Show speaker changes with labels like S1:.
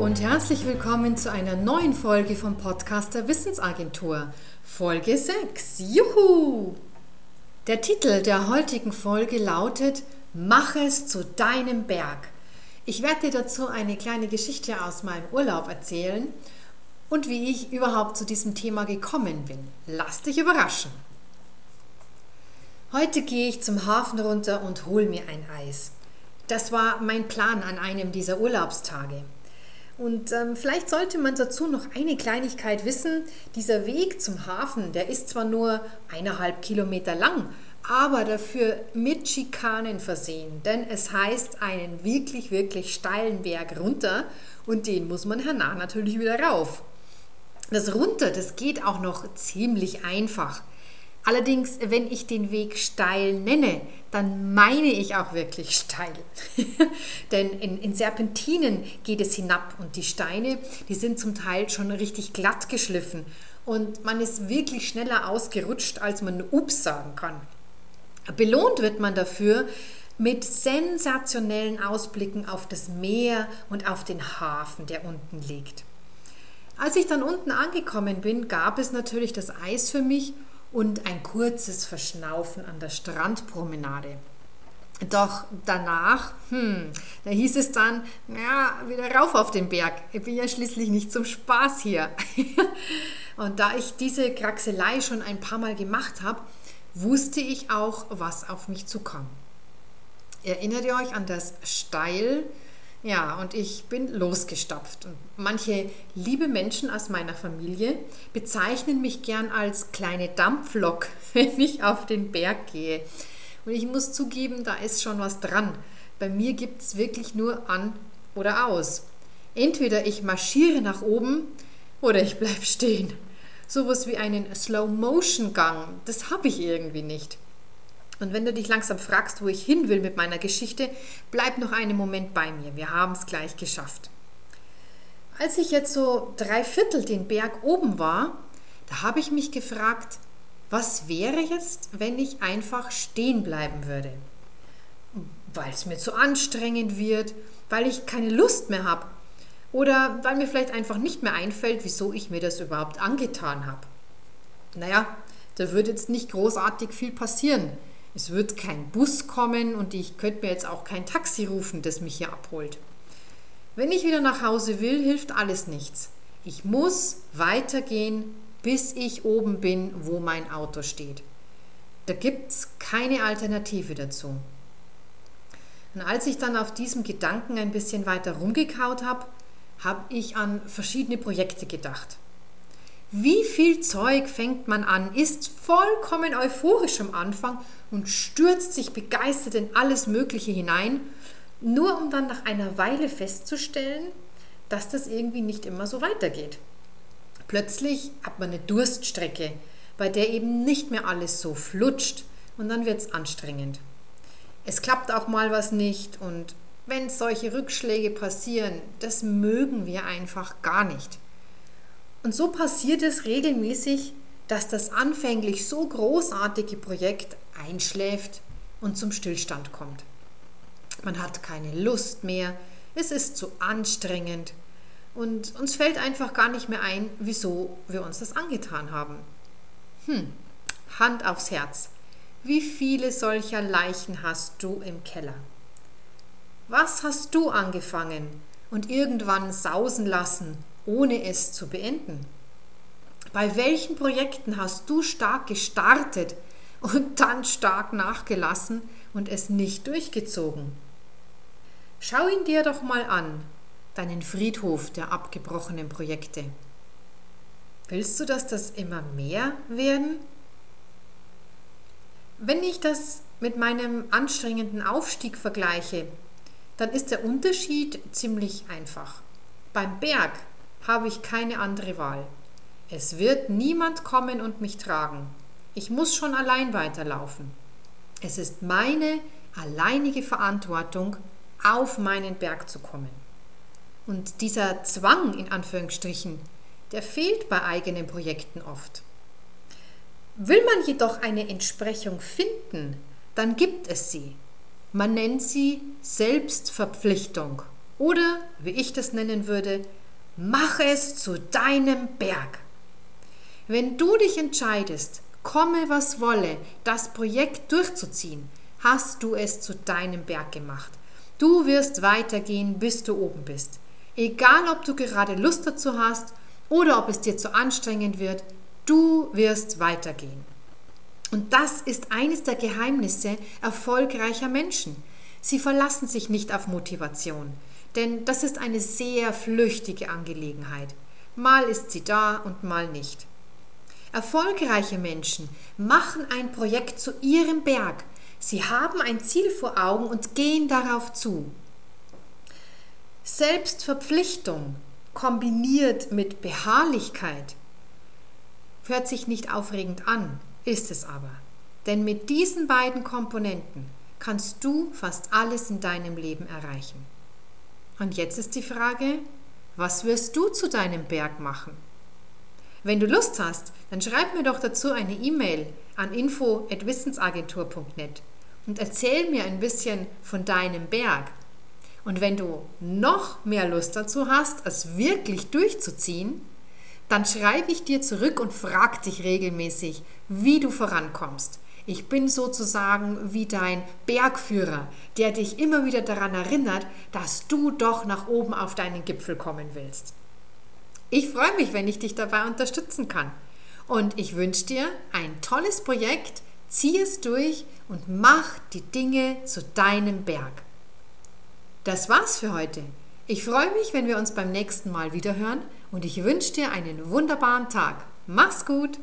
S1: Und herzlich willkommen zu einer neuen Folge vom Podcast der Wissensagentur. Folge 6. Juhu! Der Titel der heutigen Folge lautet Mach es zu deinem Berg. Ich werde dir dazu eine kleine Geschichte aus meinem Urlaub erzählen und wie ich überhaupt zu diesem Thema gekommen bin. Lass dich überraschen. Heute gehe ich zum Hafen runter und hole mir ein Eis. Das war mein Plan an einem dieser Urlaubstage. Und ähm, vielleicht sollte man dazu noch eine Kleinigkeit wissen. Dieser Weg zum Hafen, der ist zwar nur eineinhalb Kilometer lang, aber dafür mit Schikanen versehen. Denn es heißt einen wirklich, wirklich steilen Berg runter und den muss man hernach natürlich wieder rauf. Das runter, das geht auch noch ziemlich einfach. Allerdings, wenn ich den Weg steil nenne, dann meine ich auch wirklich steil. Denn in, in, Serpentinen geht es hinab und die Steine, die sind zum Teil schon richtig glatt geschliffen und man ist wirklich schneller ausgerutscht, als man Ups sagen kann. Belohnt wird man dafür mit sensationellen Ausblicken auf das Meer und auf den Hafen, der unten liegt. Als ich dann unten angekommen bin, gab es natürlich das Eis für mich und ein kurzes Verschnaufen an der Strandpromenade. Doch danach, hm, da hieß es dann, ja, wieder rauf auf den Berg. Ich bin ja schließlich nicht zum Spaß hier. und da ich diese Kraxelei schon ein paar Mal gemacht habe, wusste ich auch, was auf mich zukam. Erinnert ihr euch an das Steil ja, und ich bin losgestapft. Manche liebe Menschen aus meiner Familie bezeichnen mich gern als kleine Dampflok, wenn ich auf den Berg gehe. Und ich muss zugeben, da ist schon was dran. Bei mir gibt es wirklich nur an oder aus. Entweder ich marschiere nach oben oder ich bleibe stehen. Sowas wie einen Slow-Motion-Gang, das habe ich irgendwie nicht. Und wenn du dich langsam fragst, wo ich hin will mit meiner Geschichte, bleib noch einen Moment bei mir. Wir haben es gleich geschafft. Als ich jetzt so drei Viertel den Berg oben war, da habe ich mich gefragt, was wäre jetzt, wenn ich einfach stehen bleiben würde? Weil es mir zu anstrengend wird, weil ich keine Lust mehr habe oder weil mir vielleicht einfach nicht mehr einfällt, wieso ich mir das überhaupt angetan habe. Naja, da würde jetzt nicht großartig viel passieren. Es wird kein Bus kommen und ich könnte mir jetzt auch kein Taxi rufen, das mich hier abholt. Wenn ich wieder nach Hause will, hilft alles nichts. Ich muss weitergehen, bis ich oben bin, wo mein Auto steht. Da gibt es keine Alternative dazu. Und als ich dann auf diesem Gedanken ein bisschen weiter rumgekaut habe, habe ich an verschiedene Projekte gedacht. Wie viel Zeug fängt man an, ist vollkommen euphorisch am Anfang und stürzt sich begeistert in alles Mögliche hinein, nur um dann nach einer Weile festzustellen, dass das irgendwie nicht immer so weitergeht. Plötzlich hat man eine Durststrecke, bei der eben nicht mehr alles so flutscht und dann wird es anstrengend. Es klappt auch mal was nicht und wenn solche Rückschläge passieren, das mögen wir einfach gar nicht. Und so passiert es regelmäßig, dass das anfänglich so großartige Projekt einschläft und zum Stillstand kommt. Man hat keine Lust mehr, es ist zu anstrengend und uns fällt einfach gar nicht mehr ein, wieso wir uns das angetan haben. Hm, Hand aufs Herz. Wie viele solcher Leichen hast du im Keller? Was hast du angefangen und irgendwann sausen lassen ohne es zu beenden? Bei welchen Projekten hast du stark gestartet und dann stark nachgelassen und es nicht durchgezogen? Schau ihn dir doch mal an, deinen Friedhof der abgebrochenen Projekte. Willst du, dass das immer mehr werden? Wenn ich das mit meinem anstrengenden Aufstieg vergleiche, dann ist der Unterschied ziemlich einfach. Beim Berg habe ich keine andere Wahl. Es wird niemand kommen und mich tragen. Ich muss schon allein weiterlaufen. Es ist meine alleinige Verantwortung, auf meinen Berg zu kommen. Und dieser Zwang in Anführungsstrichen, der fehlt bei eigenen Projekten oft. Will man jedoch eine Entsprechung finden, dann gibt es sie. Man nennt sie Selbstverpflichtung Oder, wie ich das nennen würde, mach es zu deinem Berg. Wenn du dich entscheidest, komme was wolle, das Projekt durchzuziehen, hast du es zu deinem Berg gemacht. Du wirst weitergehen, bis du oben bist. Egal, ob du gerade Lust dazu hast oder ob es dir zu anstrengend wird, du wirst weitergehen. Und das ist eines der Geheimnisse erfolgreicher Menschen. Sie verlassen sich nicht auf Motivation, denn das ist eine sehr flüchtige Angelegenheit. Mal ist sie da und mal nicht. Erfolgreiche Menschen machen ein Projekt zu ihrem Berg. Sie haben ein Ziel vor Augen und gehen darauf zu. Selbstverpflichtung kombiniert mit Beharrlichkeit hört sich nicht aufregend an, ist es aber. Denn mit diesen beiden Komponenten kannst du fast alles in deinem Leben erreichen. Und jetzt ist die Frage, was wirst du zu deinem Berg machen? Wenn du Lust hast, dann schreib mir doch dazu eine E-Mail an info@wissensagentur.net und erzähl mir ein bisschen von deinem Berg. Und wenn du noch mehr Lust dazu hast, es wirklich durchzuziehen, dann schreibe ich dir zurück und frage dich regelmäßig, wie du vorankommst. Ich bin sozusagen wie dein Bergführer, der dich immer wieder daran erinnert, dass du doch nach oben auf deinen Gipfel kommen willst. Ich freue mich, wenn ich dich dabei unterstützen kann. Und ich wünsche dir ein tolles Projekt, zieh es durch und mach die Dinge zu deinem Berg. Das war's für heute. Ich freue mich, wenn wir uns beim nächsten Mal wiederhören und ich wünsche dir einen wunderbaren Tag. Mach's gut!